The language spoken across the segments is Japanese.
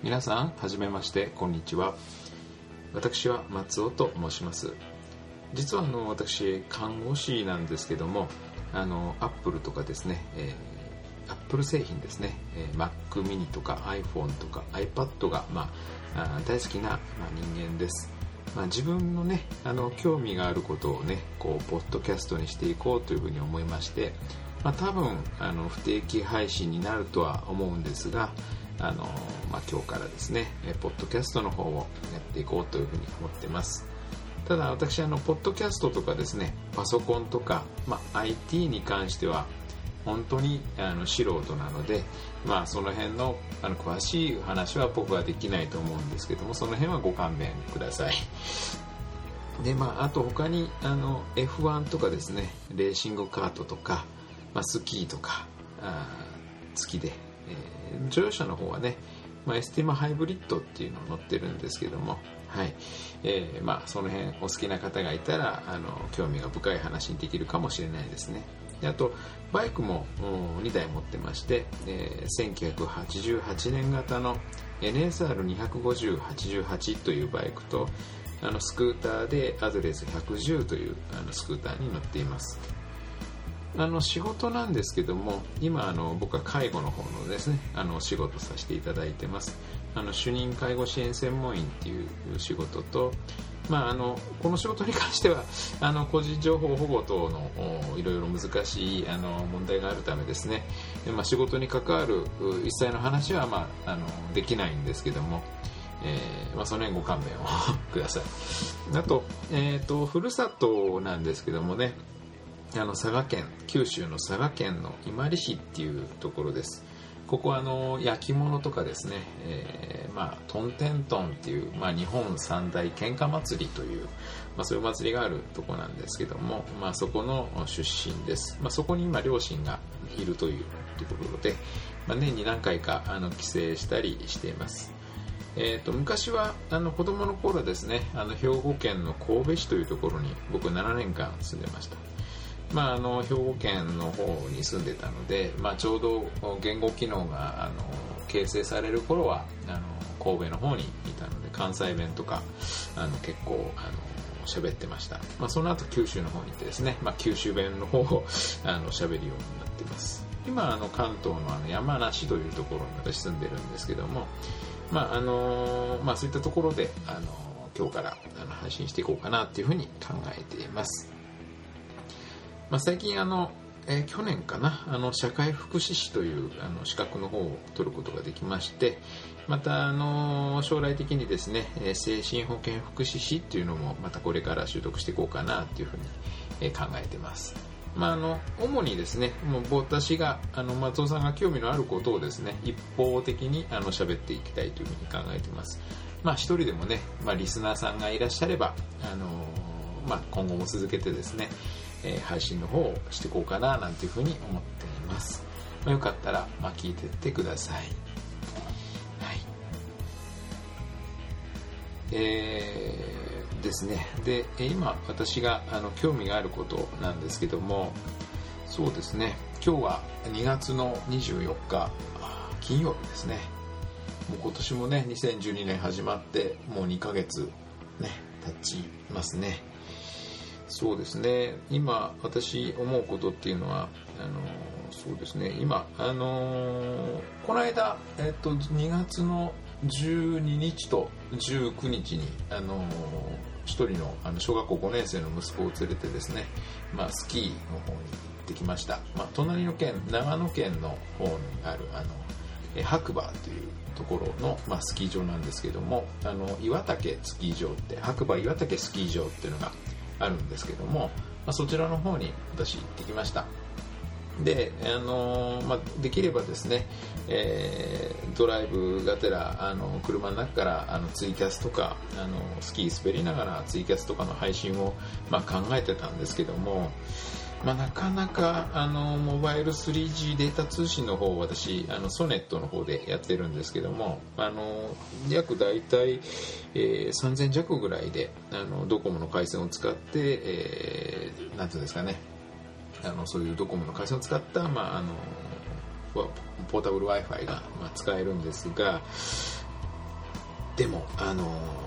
皆さんはじめましてこんにちは。私は松尾と申します。実はあの私看護師なんですけどもあのアップルとかですね、えー、アップル製品ですね、えー、Mac mini とか iPhone とか iPad が、まあ、あ大好きな、まあ、人間です。まあ、自分のねあの興味があることをねこうポッドキャストにしていこうというふうに思いまして、まあ、多分あの不定期配信になるとは思うんですがあの、まあ、今日からですねポッドキャストの方をやっていこうというふうに思ってます。ただ私あのポッドキャストとかですねパソコンとか、まあ、IT に関しては本当にあの素人なので、まあ、その辺のあの詳しい話は僕はできないと思うんですけどもその辺はご勘弁ください。でまあ、あと他にあの F1 とかですねレーシングカートとか、まあ、スキーとかあ好きで、えー、乗用車の方はね、まあ、エスティマハイブリッドっていうのを乗ってるんですけども、はい。えーまあ、その辺お好きな方がいたらあの興味が深い話にできるかもしれないですね。であとバイクも2台持ってまして、えー、1988年型の NSR25088 というバイクとあのスクーターでアドレス110というあのスクーターに乗っています。あの仕事なんですけども今あの僕は介護の方のですねあの仕事させていただいてます。あの主任介護支援専門員っていう仕事と、まあ、あのこの仕事に関しては あの個人情報保護等のいろいろ難しいあの問題があるためですね、まあ、仕事に関わる一切の話は、まあ、あのできないんですけども、えーまあ、その辺ご勘弁を ください。あと,、えーと、とふるさとなんですけどもね。あの佐賀県九州の佐賀県の伊万里市っていうところです。ここはあの焼き物とかですね、えー、まあ、トンテントンっていう、まあ、日本三大喧嘩祭りという、まあ、そういう祭りがあるとこなんですけども、まあ、そこの出身です、まあ、そこに今両親がいるというところで、まあ、年に何回かあの帰省したりしています。えーと、昔はあの子供の頃ですねあの兵庫県の神戸市というところに僕7年間住んでました。まあ、あの兵庫県の方に住んでたので、まあ、ちょうど言語機能があの形成される頃はあの神戸の方にいたので関西弁とかあの結構あの喋ってました、まあ、その後九州の方に行ってですね、まあ、九州弁の方をあの喋るようになってます。今あの関東のあの山梨というところに私住んでるんですけども、まああのまあ、そういったところであの今日からあの配信していこうかなというふうに考えています。まあ、最近あの、えー、去年かなあの社会福祉士というあの資格の方を取ることができましてまたあの将来的にですね精神保健福祉士っていうのもまたこれから習得していこうかなっていうふうに、え考えてます。まあ、あの主にですねもう私があの松尾さんが興味のあることをですね一方的にあの喋っていきたいというふうに考えています。まあ、一人でもね、まあ、リスナーさんがいらっしゃれば、あのまあ、今後も続けてですねえ、配信の方をしていこうかななんていうふうに思っています。まあ、よかったら、まあ、聞いてってください。はい。えー、ですね。で、今私があの興味があることなんですけども、そうですね。今日は2月の24日、金曜日ですね。もう今年もね、2012年始まってもう2ヶ月ね、経ちますね。そうですね。今私思うことっていうのはあのそうですね。今あのこの間、えっと、2月の12日と19日にあの一人のあの小学校5年生の息子を連れてですね、まあ、スキーの方に行ってきました、まあ、隣の県長野県の方にあるあの白馬というところの、まあ、スキー場なんですけどもあの岩岳スキー場って白馬岩岳スキー場っていうのがあるんですけども、まあ、そちらの方に私行ってきました。で、あのまあ、できればですね、えー、ドライブがてらあの車の中からあのツイキャスとかあのスキー滑りながらツイキャスとかの配信を、まあ、考えてたんですけどもまあ、なかなかあのモバイル 3G データ通信の方私あのソネットの方でやってるんですけどもあの約大体、えー、3000弱ぐらいであのドコモの回線を使って、えー、なんていうんですかね。あのそういうドコモの回線を使った、まあ、あのポータブル w i f i が、使えるんですがでも、あの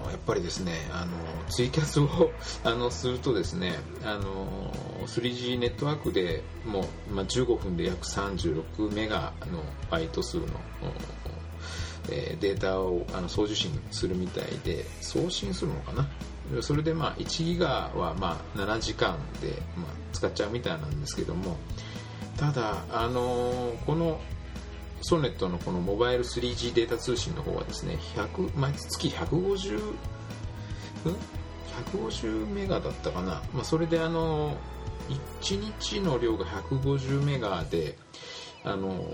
やっぱりですね、あのツイキャスをあのするとですね、あの 3G ネットワークでもう、まあ、15分で約36メガのバイト数の、えー、データをあの送受信するみたいで送信するのかな？それでまあ1ギガはまあ7時間で、まあ、使っちゃうみたいなんですけどもただ、あのこのソネットのこのモバイル 3G データ通信の方はですね、100毎月150、ん ?150 メガだったかな？まあ、それであの、1日の量が150メガで、あの、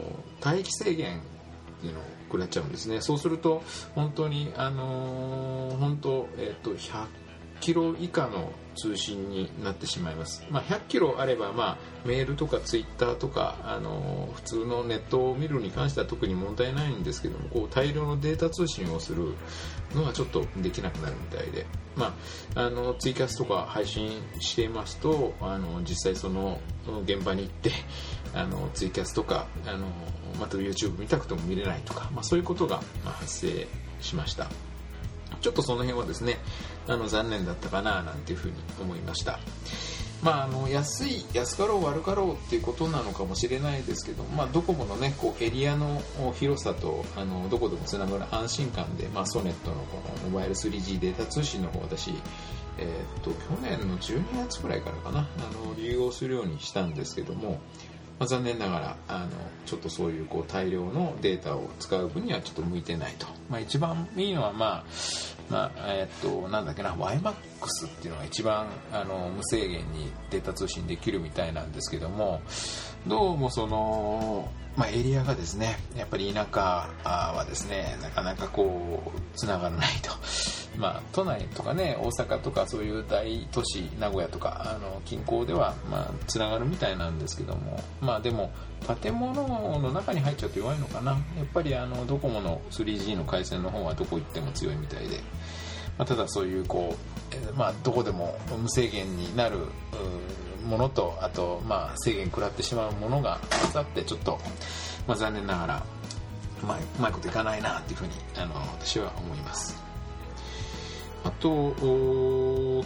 待機制限っていうのを食らっちゃうんですね。そうすると、本当に、あの本当、えっ、と、100キロ以下の通信になってしまいます、まあ、100キロあれば、まあ、メールとかツイッターとかあの普通のネットを見るに関しては特に問題ないんですけどもこう大量のデータ通信をするのはちょっとできなくなるみたいで、まあ、あのツイキャスとか配信していますとあの実際その現場に行ってあのツイキャスとかあのまた YouTube 見たくても見れないとか、まあ、そういうことが発生しました。ちょっとその辺はですね、あの残念だったかななんていうふうに思いました。まあ、あの安い安かろう悪かろうっていうことなのかもしれないですけど、まあ、ドコモの、ね、こうエリアの広さとあのどこでもつながる安心感で、まあ、ソネットのこのモバイル 3G データ通信の方私、えー、っと去年の12月くらいからかなあの利用するようにしたんですけども、まあ、残念ながらあのちょっとそういうこう大量のデータを使う分にはちょっと向いてないと、まあ、一番いいのは、まあまあえっとなんだっけな YMAX っていうのが一番あの無制限にデータ通信できるみたいなんですけどもどうもその、まあ、エリアがですねやっぱり田舎はですねなかなかこうつながらないと。まあ、都内とかね大阪とかそういう大都市名古屋とかあの近郊ではまあつながるみたいなんですけどもまあでも建物の中に入っちゃうと弱いのかな。やっぱりあのドコモの 3G の回線の方はどこ行っても強いみたいで、まあ、ただそういうこう、まあ、どこでも無制限になるものとあとまあ制限食らってしまうものが混ざってちょっと、まあ、残念ながらうまいうまいこといかないなっていうふうにあの私は思います。あと、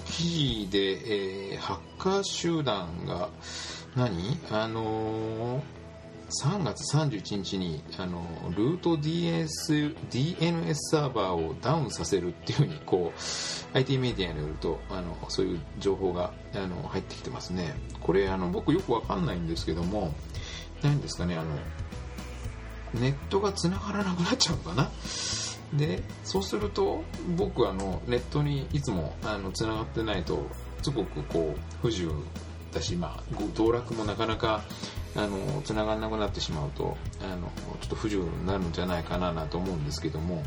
記事で、えー、ハッカー集団が何、あのー、3月31日にあのルート DS DNS サーバーをダウンさせるっていうふうにこう IT メディアによるとあのそういう情報があの入ってきてますね。これあの僕よくわかんないんですけども何ですかねあのネットが繋がらなくなっちゃうのかな？でそうすると僕あのネットにいつもあの繋がってないとすごくこう不自由だし、まあ、道楽もなかなかあの繋がらなくなってしまうとあのちょっと不自由になるんじゃないかなと思うんですけども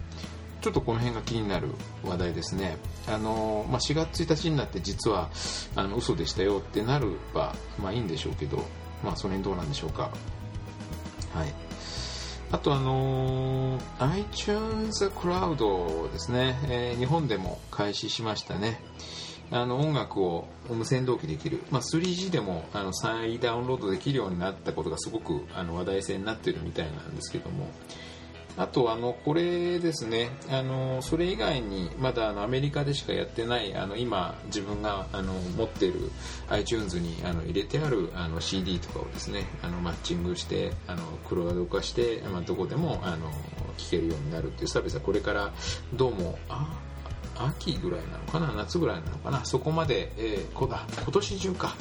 ちょっとこの辺が気になる話題ですね。あのまあ、4月1日になって実はあの嘘でしたよってなれば、まあ、いいんでしょうけど、まあ、その辺どうなんでしょうか。はい。あとあの、iTunes Cloud ですね、えー、日本でも開始しましたね。あの音楽を無線同期できる、まあ、3G でもあの再ダウンロードできるようになったことがすごくあの話題性になっているみたいなんですけども、あとあのこれですね。あのそれ以外にまだあのアメリカでしかやってないあの今自分があの持っている iTunes にあの入れてあるあの CD とかをですねあのマッチングしてあのクロード化して、まあ、どこでもあの聴けるようになるっていうサービスはこれからどうもあ秋ぐらいなのかな夏ぐらいなのかなそこまで、えー、こ今年中か。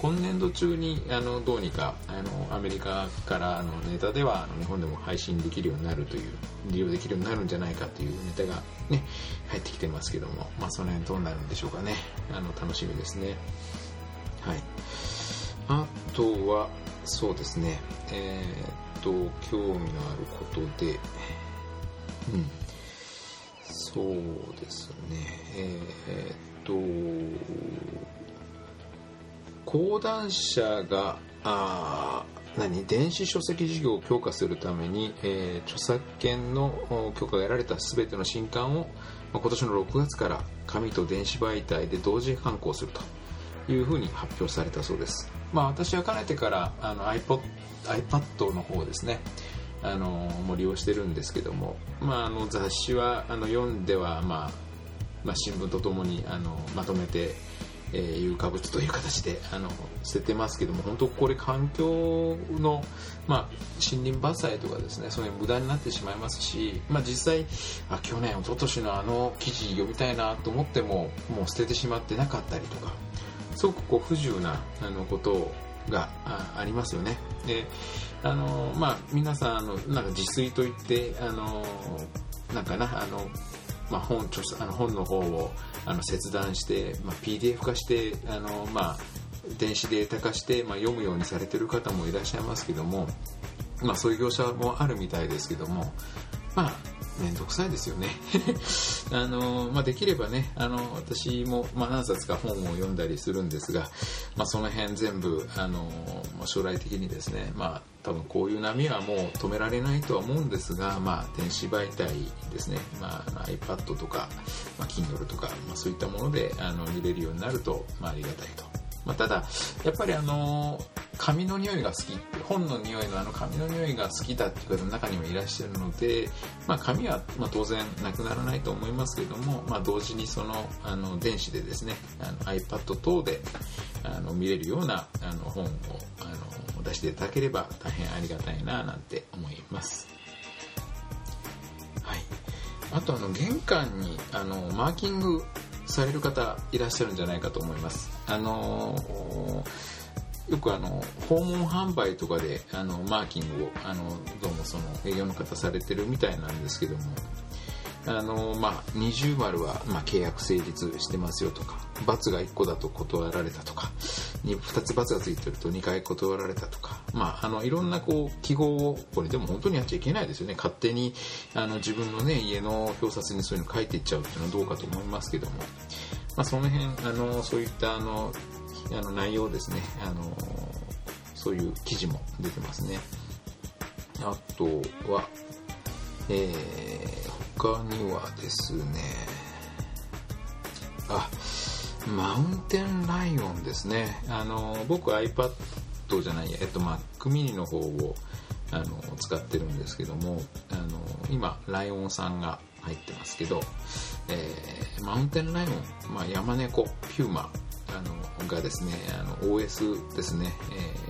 今年度中にあのどうにかあのアメリカからのネタでは日本でも配信できるようになるという利用できるようになるんじゃないかというネタがね入ってきてますけども、まあ、その辺どうなるんでしょうかね。あの楽しみですね。はい。あとはそうですね。えー、っと興味のあることでうん。そうですね。えー、っと講談社があ何？電子書籍事業を強化するために、えー、著作権の許可が得られた全ての新刊を、まあ、今年の6月から紙と電子媒体で同時刊行すると。いうふうに発表されたそうです、まあ、私はかねてからあの iPod, iPad の方ですね。あのも利用してるんですけども、まあ、あの雑誌はあの読んでは、まあまあ、新聞とともにあのまとめてえー、有価物という形であの捨ててますけども本当これ環境の、まあ、森林伐採とかですねそういう無駄になってしまいますし、まあ、実際あ去年一昨年のあの記事読みたいなと思ってももう捨ててしまってなかったりとかすごくこう不自由なあのことをがありますよね。であのまあ、皆さんあのなんか自炊といってあのなんかなあのまあ、本著あの本の方をあの切断して、まあ、PDF 化してあの、まあ、電子データ化して、まあ、読むようにされてる方もいらっしゃいますけども、まあ、そういう業者もあるみたいですけども、まあ、面倒くさいですよね あの、まあ、できればねあの私も、まあ、何冊か本を読んだりするんですが、まあ、その辺全部あの将来的にですね、まあ、多分こういう波はもう止められないとは思うんですが、まあ、電子媒体ですね、まあ、iPad とか、まあ、Kindle とか、まあ、そういったものであの見れるようになると、まあ、ありがたいと。まあ、ただやっぱりあの紙の匂いが好き本の匂いのあの紙の匂いが好きだっていう方の中にもいらっしゃるので、まあ、紙はま当然なくならないと思いますけども、まあ、同時にそのあの電子でですねあの iPad 等であの見れるようなあの本をあの出していただければ大変ありがたいななんて思います。はい、あとあの玄関にあのマーキングされる方いらっしゃるんじゃないかと思います。あのーよくあの訪問販売とかであのマーキングをあのどうもその営業の方されてるみたいなんですけどもあの、まあ、二重丸は、まあ、契約成立してますよとか×が1個だと断られたとか 2, 2つ×がついてると2回断られたとか、まあ、あのいろんなこう記号をこれでも本当にやっちゃいけないですよね。勝手にあの自分の、ね、家の表札にそういうの書いていっちゃうっていうのはどうかと思いますけども、まあ、その辺あのそういったあのあの内容ですね、あのそういう記事も出てますね。あとは、えー、他にはですね、あ、マウンテンライオンですね。あの、僕 iPad じゃない、えっと、Mac mini の方をあの使ってるんですけども、あの、今、ライオンさんが入ってますけど、えー、マウンテンライオン、まあ、山猫、ピューマあのがですねあの OS ですね、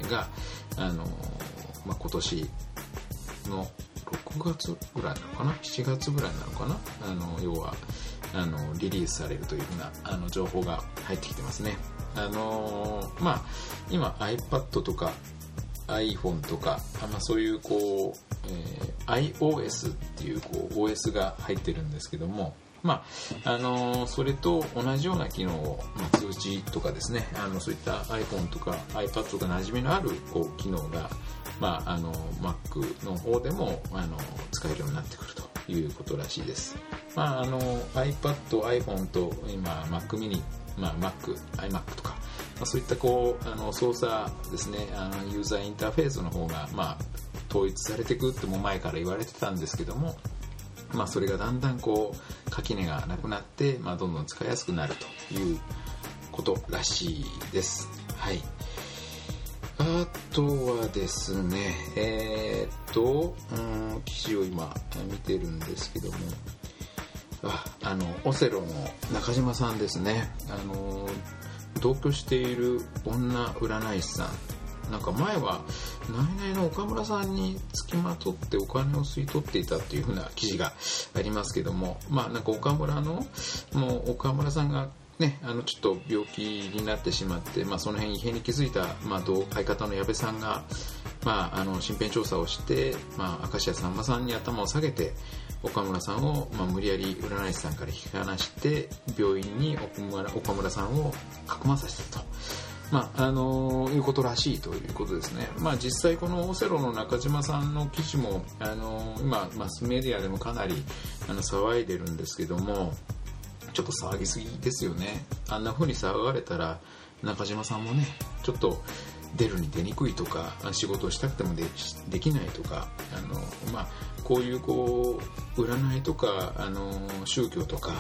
えー、があの、まあ、今年の6月ぐらいなのかな？7月ぐらいなのかな？あの要はあのリリースされるというふうなあの情報が入ってきてますね。あのまあ今 iPad とか iPhone とか、まあ、そういうこう、えー、iOS っていうこう OS が入ってるんですけどもまああのそれと同じような機能を、まあ、通知とかですねあのそういった iPhone とか iPad とか馴染みのあるこう機能が、まあ、あの Mac の方でもあの使えるようになってくるということらしいです、まあ、あの iPad、iPhone と今 Mac mini、まあ、Mac、iMac とか、まあ、そういったこうあの操作ですねあのユーザーインターフェースの方が、まあ、統一されていくっても前から言われてたんですけどもまあ、それがだんだんこう垣根がなくなって、まあ、どんどん使いやすくなるということらしいです。はい。あとはですね、えー、っと、うん、記事を今見てるんですけども、あ、あの、オセロの中島さんですね。あの、同居している女占い師さんなんか前は、ナイナイの岡村さんに付きまとってお金を吸い取っていたっていう風な記事がありますけども、まあなんか岡村の、もう岡村さんがね、あのちょっと病気になってしまって、まあ、その辺異変に気づいた、まあ、相方の矢部さんが、まあ、あの身辺調査をして、まあ、明石家さんまさんに頭を下げて岡村さんを、まあ、無理やり占い師さんから引き離して病院に岡村さんをかくまさせたと。まあ、あのいうことらしいということですね。まあ、実際このオセロの中島さんの記事も、あの今、マスメディアでもかなりあの騒いでるんですけども、ちょっと騒ぎすぎですよね。あんな風に騒がれたら中島さんもねちょっと出るに出にくいとか仕事をしたくてもできないとかあの、まあ、こういうこう占いとかあの宗教とか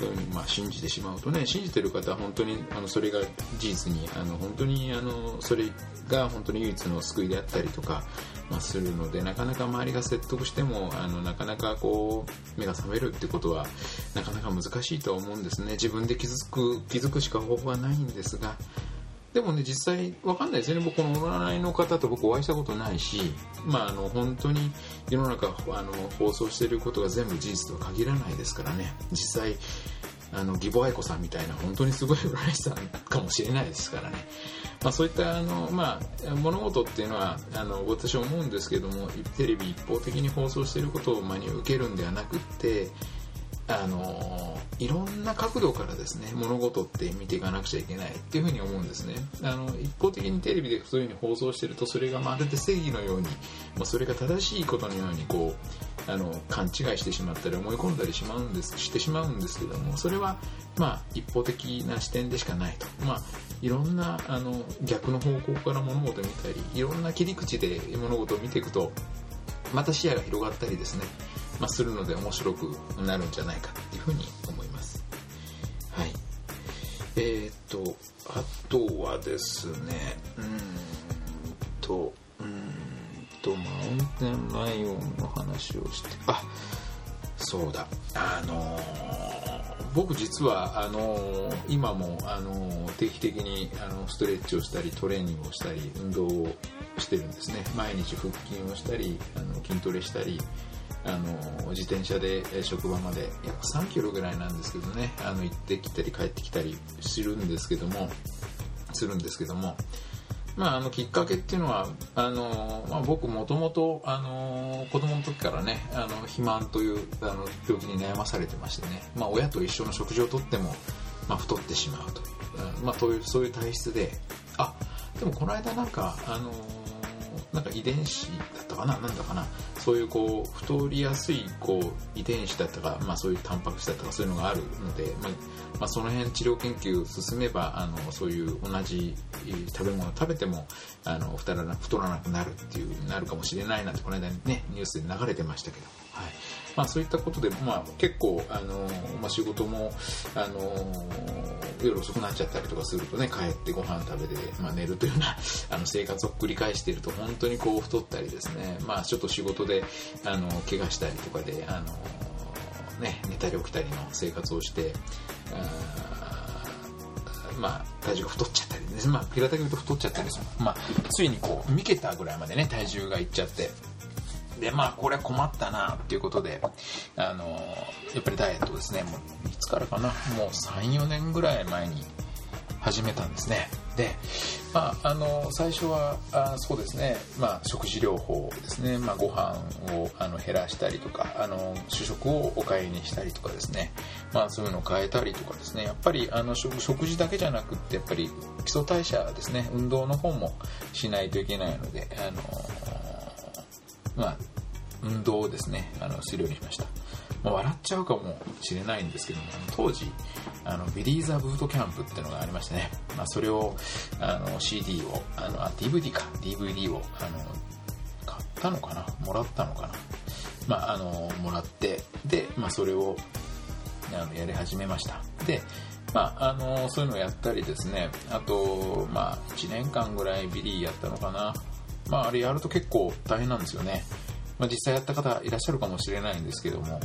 うう、まあ、信じてしまうとね信じてる方は本当にあのそれが事実にあの本当にあのそれが本当に唯一の救いであったりとか、ま、するのでなかなか周りが説得してもあのなかなかこう目が覚めるってことはなかなか難しいとは思うんですね。自分で気づく気づくしか方法はないんですがでもね実際わかんないですよね。僕この占いの方と僕お会いしたことないしまああの本当に世の中あの放送していることが全部事実とは限らないですからね。実際あの義母愛子さんみたいな本当にすごい占い師さんかもしれないですからね、まあ、そういったあの、まあ、物事っていうのはあの私は思うんですけどもテレビ一方的に放送していることを真に受けるんではなくってあのいろんな角度からですね物事って見ていかなくちゃいけないっていうふうに思うんですね。あの一方的にテレビでそういうふうに放送してるとそれがまるで正義のようにもうそれが正しいことのようにこうあの勘違いしてしまったり思い込んだりしまうんですしてしまうんですけどもそれはまあ一方的な視点でしかないとまあいろんなあの逆の方向から物事を見たりいろんな切り口で物事を見ていくとまた視野が広がったりですねまあ、するので面白くなるんじゃないかっていうふうに思います。はい。えっ、と、あとはですね、うんと、と、マウンテンライオンの話をして、あ、そうだ、あの僕実はあの今もあの定期的にあのストレッチをしたりトレーニングをしたり運動をしてるんですね。毎日腹筋をしたりあの筋トレしたりあの自転車で職場まで約3キロぐらいなんですけどね。あの行ってきたり帰ってきたりするんですけどもするんですけどもまあ、あのきっかけっていうのはあの、まあ、僕もともとあの子供の時からねあの肥満というあの病気に悩まされてましてね、まあ、親と一緒の食事をとっても、まあ、太ってしまうと。いう、まあ、そういうそういう体質であでもこの間なんかあのなんか遺伝子ったかな？なんだかな？そういうこう太りやすいこう遺伝子だったか、まあ、そういうタンパク質だったかそういうのがあるので、まあまあ、その辺治療研究進めばあのそういう同じ食べ物を食べてもあの太らな太らなくなるっていうなるかもしれないなんてこの間ねニュースで流れてましたけど、はい。まあ、そういったことで、まあ、結構あの、まあ、仕事もあの夜遅くなっちゃったりとかするとね帰ってご飯食べて、まあ、寝るというような あの生活を繰り返していると本当にこう太ったりですね、まあ、ちょっと仕事であの怪我したりとかであの、ね、寝たり起きたりの生活をしてまあ、体重が太っちゃったりですね、まあ、平たく言うと太っちゃったりする。まあ、ついにこう、3桁ぐらいまでね、体重がいっちゃって、で、まあ、これ困ったなっていうことで、あの、やっぱりダイエットですね、もう、いつからかな、もう3、4年ぐらい前に始めたんですね。で、まあ、あの、最初は、あそうですね、まあ、食事療法ですね、まあ、ご飯をあの減らしたりとか、あの、主食をお買いにしたりとかですね、まあ、そういうのを変えたりとかですね、やっぱり、あの、食事だけじゃなくって、やっぱり、基礎代謝ですね、運動の方もしないといけないので、あの、まあ、運動をですね、あの、するようにしました。まあ、笑っちゃうかもしれないんですけども、当時、あの、ビリーザブートキャンプっていうのがありましてね、まあ、それを、あの、CD を、あの、あ、DVD か、DVD を、あの、買ったのかな？もらったのかな？まあ、あの、もらって、で、まあ、それを、あの、やり始めました。で、まあ、あの、そういうのをやったりですね、あと、まあ、1年間ぐらいビリーやったのかな？まあ、あれやると結構大変なんですよね。まあ、実際やった方いらっしゃるかもしれないんですけども、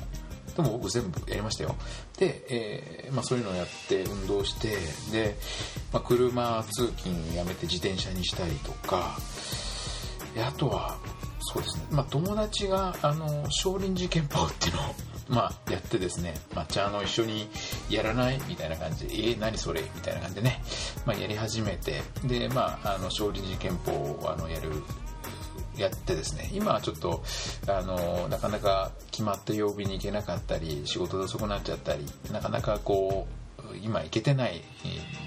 でも僕全部やりましたよ。で、えー、まあ、そういうのをやって運動して、で、まあ、車通勤やめて自転車にしたりとか、あとは、そうですね、まあ、友達が、あの、少林寺拳法っていうのを、まあ、やってですね、まあ、じゃあ、の、一緒にやらないみたいな感じで、えー、何それ？みたいな感じでね、まあ、やり始めて、で、まあ、あの、少林寺拳法を、あの、やるやってですね、今はちょっと、あの、なかなか決まった曜日に行けなかったり、仕事で遅くなっちゃったり、なかなかこう、今行けてない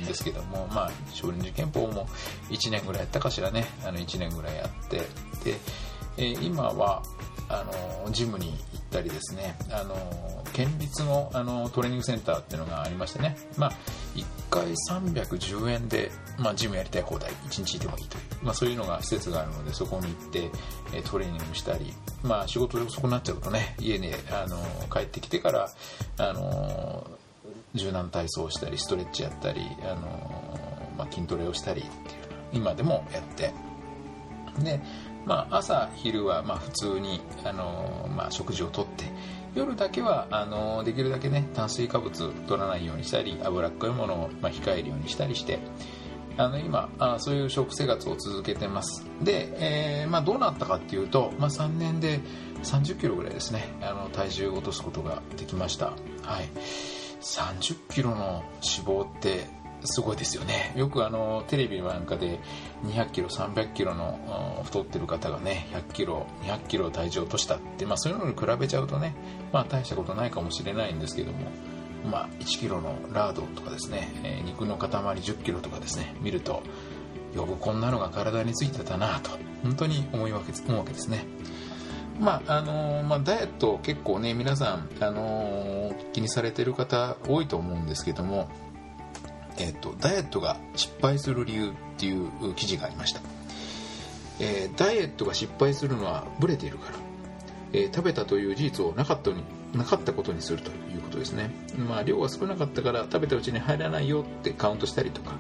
んですけども、まあ、少林寺拳法も1年ぐらいやったかしらね、あの1年ぐらいやって、で、え今は、あの、ジムに行ったりですねあの県立のあのトレーニングセンターっていうのがありましてね、まあ、1回310円で、まあ、ジムやりたい放題1日でもいいという、まあ、そういうのが施設があるのでそこに行ってトレーニングしたり、まあ、仕事で遅くなっちゃうとね家にあの帰ってきてからあの柔軟体操をしたりストレッチやったりあの、まあ、筋トレをしたりっていう今でもやって。でまあ、朝昼はまあ普通に、あのまあ、食事をとって夜だけはあのできるだけね炭水化物取らないようにしたり脂っこいものをま控えるようにしたりしてあの今あそういう食生活を続けてます。で、えーまあ、どうなったかっていうと、まあ、3年で3 0キロぐらいですね。あの体重を落とすことができました。はい。3 0キロの脂肪ってすごいですよね。よくあのテレビなんかで200キロ300キロの太ってる方がね100キロ200キロ体重を落としたって、まあ、そういうのに比べちゃうとね、まあ、大したことないかもしれないんですけども、まあ、1キロのラードとかですね、えー、肉の塊10キロとかですね見るとよくこんなのが体についてたなと本当に思いわけ思うわけですね。まああのー、まあ、ダイエット結構ね皆さん、あのー、気にされてる方多いと思うんですけどもえーと、ダイエットが失敗する理由っていう記事がありました、えー、ダイエットが失敗するのはブレているから、え、食べたという事実をなかったになかったことにするということですね、まあ、量が少なかったから食べたうちに入らないよってカウントしたりとか、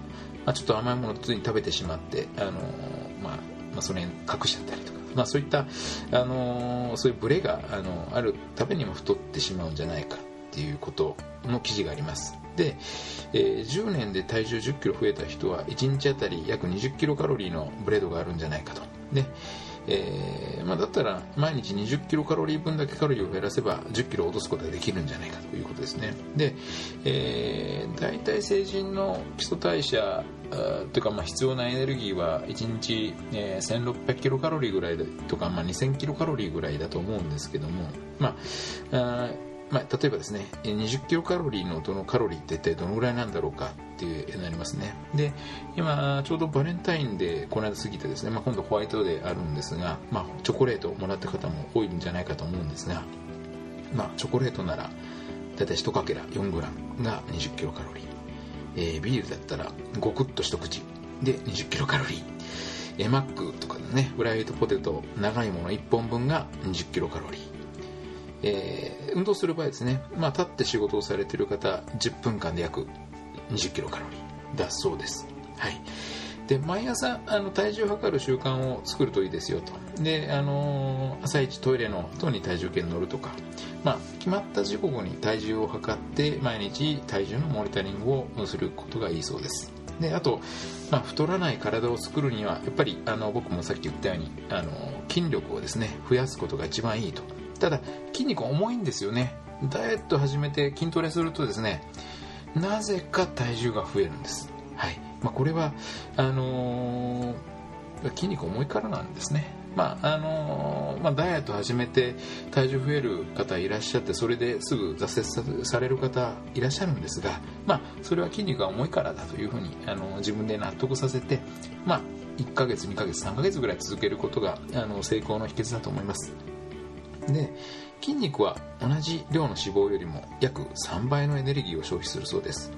まあ、ちょっと甘いものついに食べてしまって、あのー、まあ、まあ、それ隠しちゃったりとかまあ、そういった、あの、そういうブレが、あのあるためにも太ってしまうんじゃないかっていうことの記事があります。で、えー、10年で体重1 0キロ増えた人は1日あたり約20キロカロリーのブレードがあるんじゃないかと。で、えーまあ、だったら毎日20キロカロリー分だけカロリーを減らせば10キロ落とすことができるんじゃないかということですね。で、えー、大体成人の基礎代謝というかまあ必要なエネルギーは1日、え、1600キロカロリーぐらいとか、まあ、2000キロカロリーぐらいだと思うんですけども、ま、あまあ、例えばですね20キロカロリーのどのカロリーって一体どのぐらいなんだろうかっていうなりますね。で今ちょうどバレンタインでこの間過ぎてですね、まあ、今度ホワイトデーあるんですが、まあ、チョコレートをもらった方も多いんじゃないかと思うんですが、まあ、チョコレートなら大体1かけら 4g が20キロカロリー、えー、ビールだったらゴクッと一口で20キロカロリー。えマックとかねフライドポテト長いもの1本分が20キロカロリー。えー、運動する場合ですね、まあ、立って仕事をされている方10分間で約20キロカロリーだそうです、はい、で毎朝あの体重を測る習慣を作るといいですよと。で、あのー、朝一トイレの後に体重計に乗るとか、まあ、決まった時刻に体重を測って毎日体重のモニタリングをすることがいいそうです。であと、まあ、太らない体を作るにはやっぱりあの僕もさっき言ったようにあの筋力をですね増やすことが一番いいと。ただ筋肉重いんですよね。ダイエット始めて筋トレするとですねなぜか体重が増えるんです。はい。まあ、これはあのー、筋肉重いからなんですね。まああのー、まあ、ダイエット始めて体重増える方いらっしゃってそれですぐ挫折される方いらっしゃるんですが、まあ、それは筋肉が重いからだというふうに、あのー、自分で納得させて、まあ、1ヶ月2ヶ月3ヶ月ぐらい続けることがあの成功の秘訣だと思います。で筋肉は同じ量の脂肪よりも約3倍のエネルギーを消費するそうです。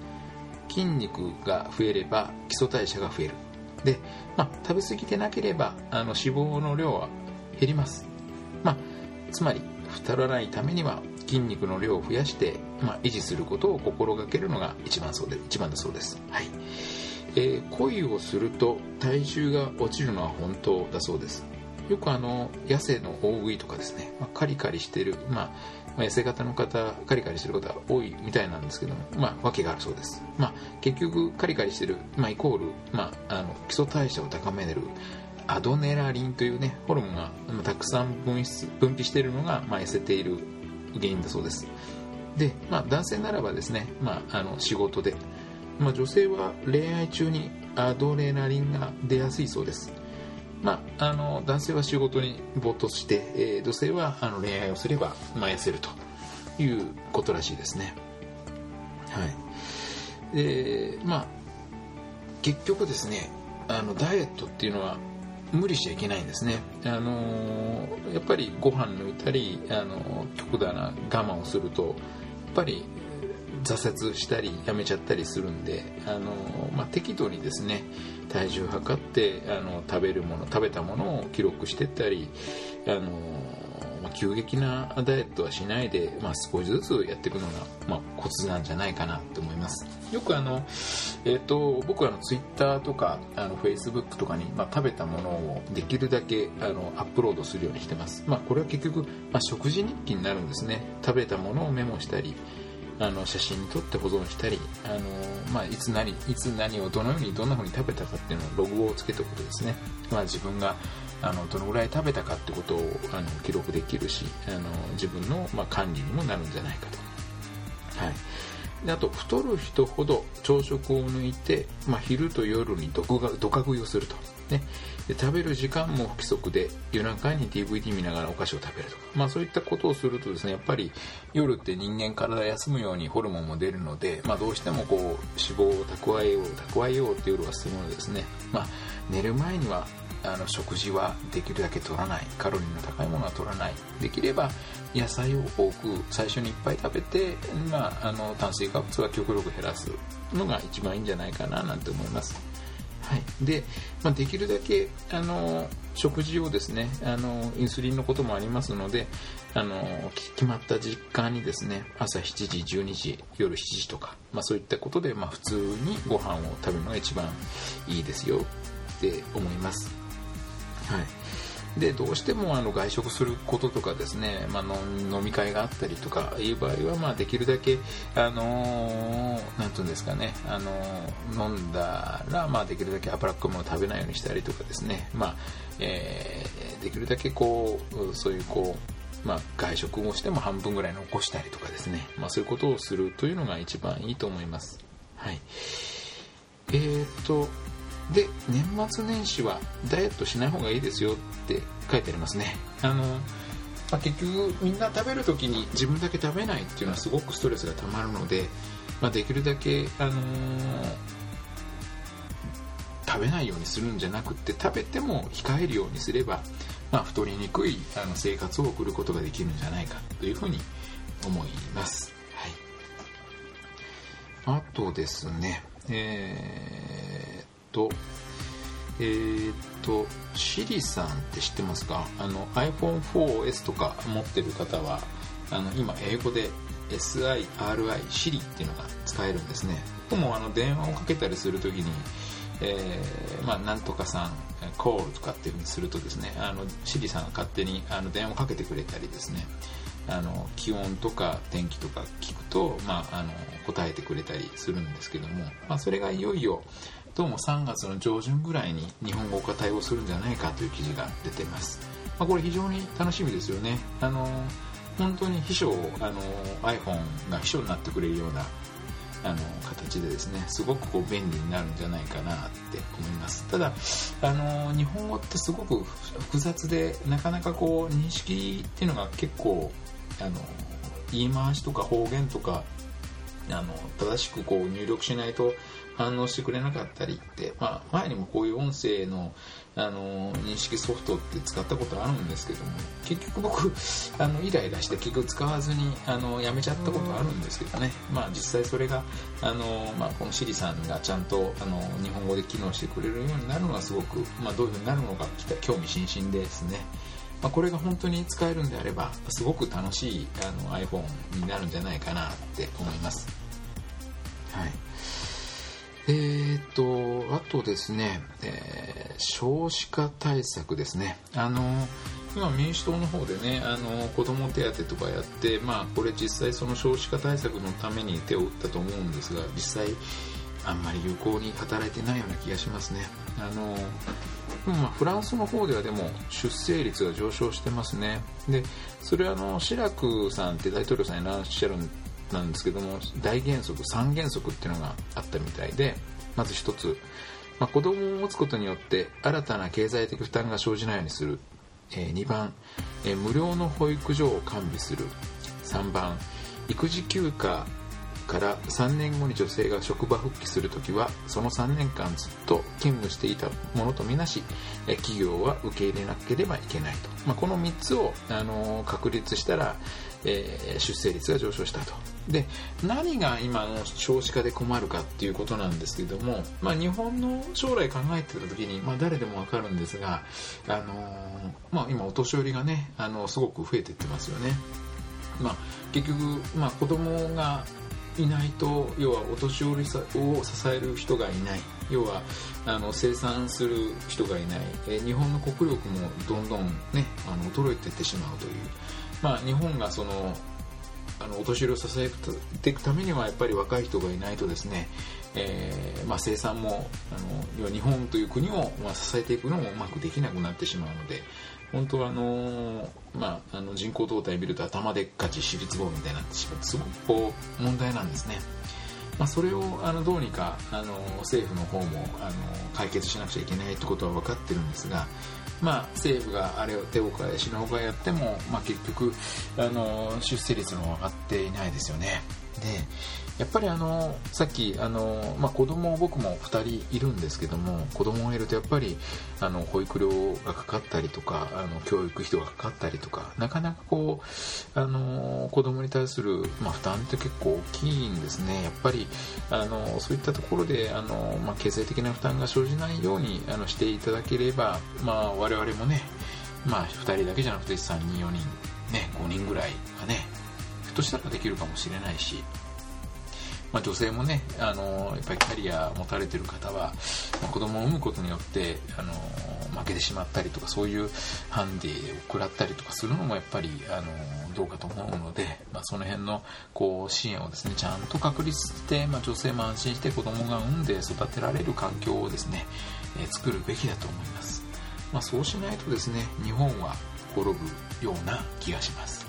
筋肉が増えれば基礎代謝が増える。で、まあ、食べ過ぎてなければあの脂肪の量は減ります、まあ、つまり太らないためには筋肉の量を増やして、まあ、維持することを心がけるのが一番そうで一番だそうです、はい。えー、恋をすると体重が落ちるのは本当だそうです。よくあの野生の大食いとかですね、まあ、カリカリしてる、まあ、まあ痩せ型の方カリカリしてる方多いみたいなんですけども、まあ、訳があるそうです、まあ、結局カリカリしてる、まあ、イコール、まあ、あの基礎代謝を高めるアドネラリンというねホルモンがたくさん分泌分泌しているのが、まあ、痩せている原因だそうです。で、まあ、男性ならばですね、まあ、あの仕事で、まあ、女性は恋愛中にアドレナリンが出やすいそうです。まあ、あの男性は仕事に没頭して、えー、女性はあの恋愛をすれば、まあ、痩せるということらしいですね。はい。で、まあ、結局ですね、あのダイエットっていうのは無理しちゃいけないんですね、あのやっぱりご飯抜いたり、あの極端な我慢をするとやっぱり挫折したりやめちゃったりするんで、あのまあ、適度にですね体重を測ってあの食べるもの食べたものを記録していったり、あのまあ、急激なダイエットはしないで、まあ、少しずつやっていくのが、まあ、コツなんじゃないかなと思います。よくあの、えーと、僕はあのツイッターとかあのフェイスブックとかに、まあ、食べたものをできるだけあのアップロードするようにしてます、まあ、これは結局、まあ、食事日記になるんですね。食べたものをメモしたりあの写真に撮って保存したり、あのまあ、いつ何いつ何をどのようにどんな風に食べたかっていうのをログをつけておくとですね、まあ、自分があのどのぐらい食べたかってことをあの記録できるしあの自分の、まあ、管理にもなるんじゃないかと。はい。であと太る人ほど朝食を抜いて、まあ、昼と夜にどがどか食いをすると、ね、で食べる時間も不規則で夜中に DVD 見ながらお菓子を食べるとか、まあ、そういったことをするとですねやっぱり夜って人間体休むようにホルモンも出るので、まあ、どうしてもこう脂肪を蓄えよう蓄えようって夜はするのでですね、まあ、寝る前にはあの食事はできるだけ取らない。カロリーの高いものは取らない。できれば野菜を多く最初にいっぱい食べて、まあ、あの炭水化物は極力減らすのが一番いいんじゃないかななんて思います。はい、で、まあ、できるだけあの食事をですねあのインスリンのこともありますのであの決まった時間にですね朝7時12時夜7時とか、まあ、そういったことで、まあ、普通にご飯を食べるのが一番いいですよって思います。はいでどうしてもあの外食することとかですね、まあ、飲み会があったりとかいう場合は、まあ、できるだけ、あのー、なんていうんですかね、あの、飲んだら、まあ、できるだけ脂っこいものを食べないようにしたりとかですね、まあえー、できるだけこうそういうこう、まあ、外食をしても半分ぐらい残したりとかですね、まあ、そういうことをするというのが一番いいと思います。はいえーとで年末年始はダイエットしない方がいいですよって書いてありますね。あの、まあ、結局みんな食べる時に自分だけ食べないっていうのはすごくストレスがたまるので、まあ、できるだけ、あのー、食べないようにするんじゃなくって食べても控えるようにすれば、まあ、太りにくいあの生活を送ることができるんじゃないかというふうに思います、はい、あとですねえーと、えー、っと、シリさんって知ってますか？あの iPhone4S とか持ってる方は、あの今英語で SIRI、シリっていうのが使えるんですね。僕もあの電話をかけたりするときに、えー、まあ、なんとかさん、コールとかっていうふうにするとですね、あの、シリさんが勝手にあの電話をかけてくれたりですね、あの、気温とか天気とか聞くと、まあ、あの、答えてくれたりするんですけども、まあ、それがいよいよ、どうも3月の上旬ぐらいに日本語化対応するんじゃないかという記事が出てます。まあ、これ非常に楽しみですよね。あの本当に秘書あの iPhone が秘書になってくれるようなあの形でですねすごくこう便利になるんじゃないかなって思いますただあの日本語ってすごく複雑でなかなかこう認識っていうのが結構あの言い回しとか方言とかあの正しくこう入力しないと反応してくれなかったりって、まあ、前にもこういう音声の、あの認識ソフトって使ったことあるんですけども結局僕あのイライラして結局使わずにあのやめちゃったことあるんですけどね、まあ、実際それがあの、まあ、このシリさんがちゃんとあの日本語で機能してくれるようになるのはすごく、まあ、どういうふうになるのか興味津々ですね。まあ、これが本当に使えるんであればすごく楽しいあの iPhone になるんじゃないかなって思います。はいえーと、あとですね、えー、少子化対策ですね。あの今民主党の方でね、あの子ども手当とかやって、まあ、これ実際その少子化対策のために手を打ったと思うんですが、実際あんまり有効に働いてないような気がしますね。あのまあ、フランスの方ではでも出生率が上昇してますね。で、それはあの、シラクさんって大統領さんいらっしゃるなんですけども大原則3原則っていうのがあったみたいでまず1つ、まあ、子供を持つことによって新たな経済的負担が生じないようにする、えー、2番、えー、無料の保育所を完備する。3番育児休暇から3年後に女性が職場復帰するときはその3年間ずっと勤務していたものとみなし企業は受け入れなければいけないと、まあ、この3つをあの確立したら、えー、出生率が上昇したと。で何が今の少子化で困るかっていうことなんですけども、まあ、日本の将来考えてた時に、まあ、誰でも分かるんですが、あのー、まあ、今お年寄りがねあのすごく増えていってますよね。まあ、結局、まあ、子供がいないと要はお年寄りを支える人がいない。要はあの生産する人がいない、え日本の国力もどんどん、ね、あの衰えていってしまうという、まあ、日本がそのあのお年寄りを支えていくためにはやっぱり若い人がいないとですね、えー、まあ、生産もあの日本という国を、まあ、支えていくのもうまくできなくなってしまうので本当はあのまあ、あの人口動態見ると頭でっかち私立棒みたいになってしまってすごくこう問題なんですね。まあ、それをあのどうにかあの政府の方もあの解決しなくちゃいけないってことは分かってるんですが、まあ、政府があれを手を変え品を変えやっても、まあ、結局あの出生率も上がっていないですよね。でやっぱりあのさっきあの、まあ、子供僕も2人いるんですけども子供がいるとやっぱりあの保育料がかかったりとかあの教育費とかかかったりとかなかなかこうあの子供に対する、まあ、負担って結構大きいんですね。やっぱりあのそういったところであの、まあ、経済的な負担が生じないようにあのしていただければ、まあ、我々もね、まあ、2人だけじゃなくて3人4人、ね、5人ぐらいがねひょっとしたらできるかもしれないしまあ、女性もね、あのやっぱりキャリア持たれてる方は、まあ、子供を産むことによって、あの負けてしまったりとかそういうハンディを食らったりとかするのもやっぱり、あのどうかと思うので、まあ、その辺のこう支援をですねちゃんと確立して、まあ、女性も安心して子供が産んで育てられる環境をですね、えー、作るべきだと思います、まあ、そうしないとですね日本は滅ぶような気がします。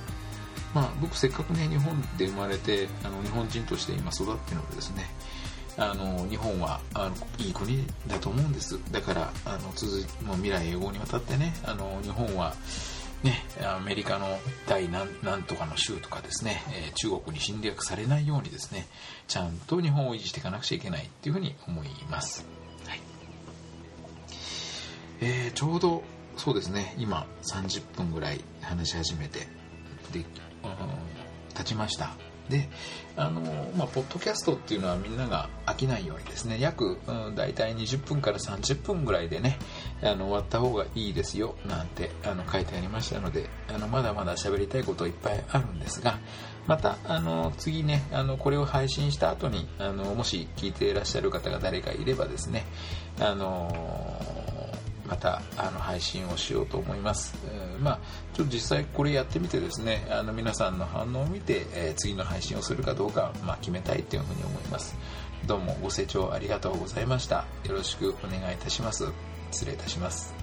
まあ、僕せっかくね日本で生まれてあの日本人として今育ってるのでですねあの日本はあのいい国だと思うんです。だからあの続もう未来永劫にわたってねあの日本はね、アメリカの第何何とかの州とかですね、えー、中国に侵略されないようにですねちゃんと日本を維持していかなくちゃいけないっていうふうに思います、はい。えー、ちょうどそうですね今30分ぐらい話し始めてで経ちました。であのまあ、ポッドキャストっていうのはみんなが飽きないようにですね約、うん、大体20分から30分ぐらいでねあの終わった方がいいですよなんてあの書いてありましたのであのまだまだ喋りたいこといっぱいあるんですがまたあの次ねあのこれを配信した後にあのもし聞いていらっしゃる方が誰かいればですねあのまたあの配信をしようと思います、えー、まあ、ちょっと実際これやってみてですねあの皆さんの反応を見て、えー、次の配信をするかどうか、まあ、決めたいというふうに思います。どうもご清聴ありがとうございました。よろしくお願いいたします。失礼いたします。